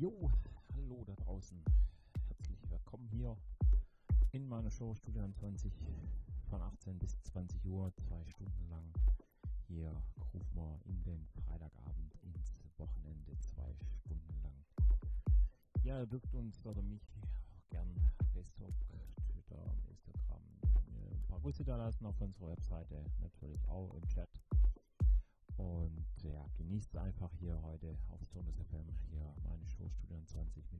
Jo, hallo da draußen. Herzlich willkommen hier in meiner Show Studio 20 von 18 bis 20 Uhr, zwei Stunden lang. Hier rufen wir in den Freitagabend ins Wochenende, zwei Stunden lang. Ja, ihr dürft uns oder mich gern Facebook, Twitter, Instagram ein paar Grüße da lassen auf unserer Webseite, natürlich auch im Chat. Und ja, genießt einfach hier heute auf Sonus FM hier meine Show Studio 20 mit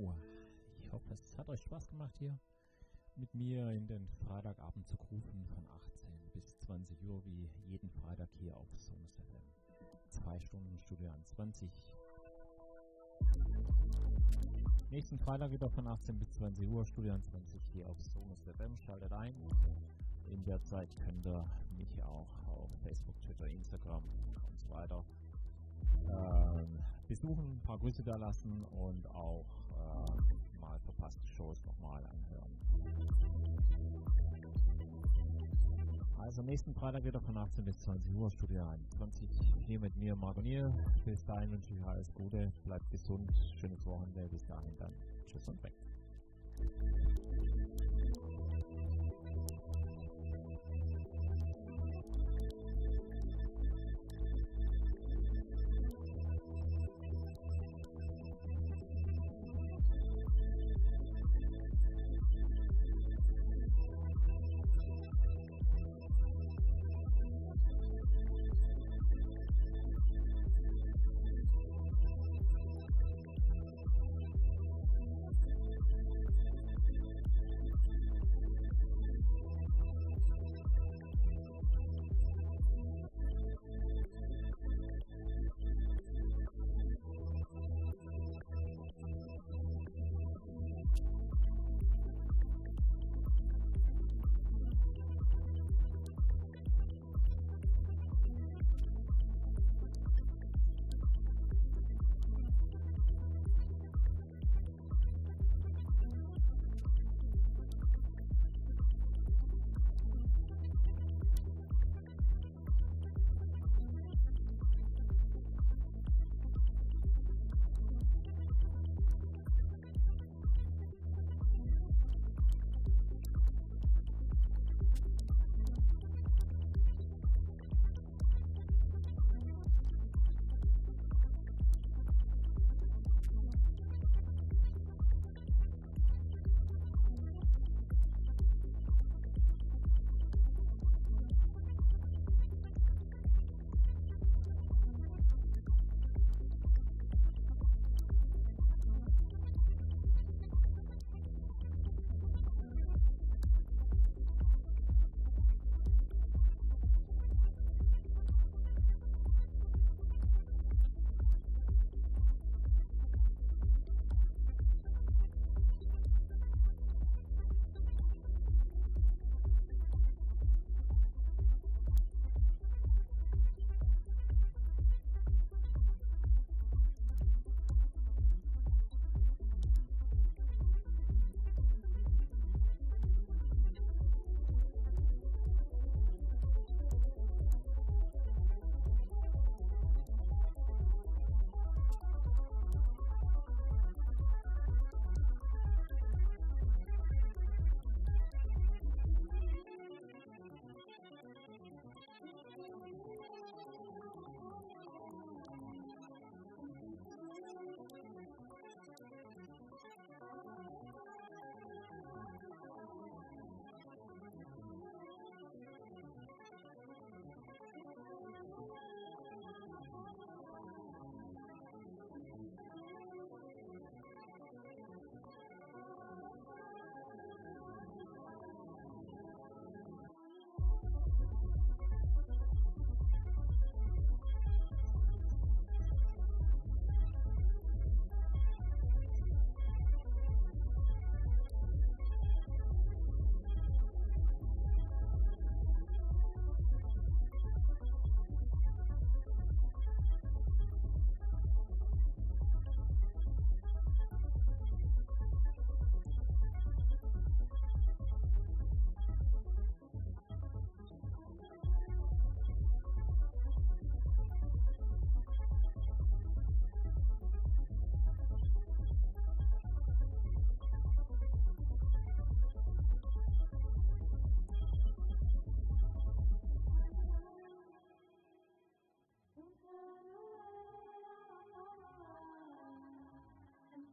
Oh, ich hoffe, es hat euch Spaß gemacht hier mit mir in den Freitagabend zu rufen von 18 bis 20 Uhr wie jeden Freitag hier auf Sonus FM. Zwei Stunden Studio an 20. Nächsten Freitag wieder von 18 bis 20 Uhr Studio an 20 hier auf Sonus FM. Schaltet ein. In der Zeit könnt ihr mich auch auf Facebook, Twitter, Instagram und so weiter ähm, besuchen, ein paar Grüße da lassen und auch äh, mal verpasste Shows nochmal anhören. Also nächsten Freitag wieder von 18 bis 20 Uhr, Studio 21. Hier mit mir, Margonier. Bis dahin wünsche ich alles Gute, bleibt gesund, schönes Wochenende, bis dahin dann. Tschüss und weg.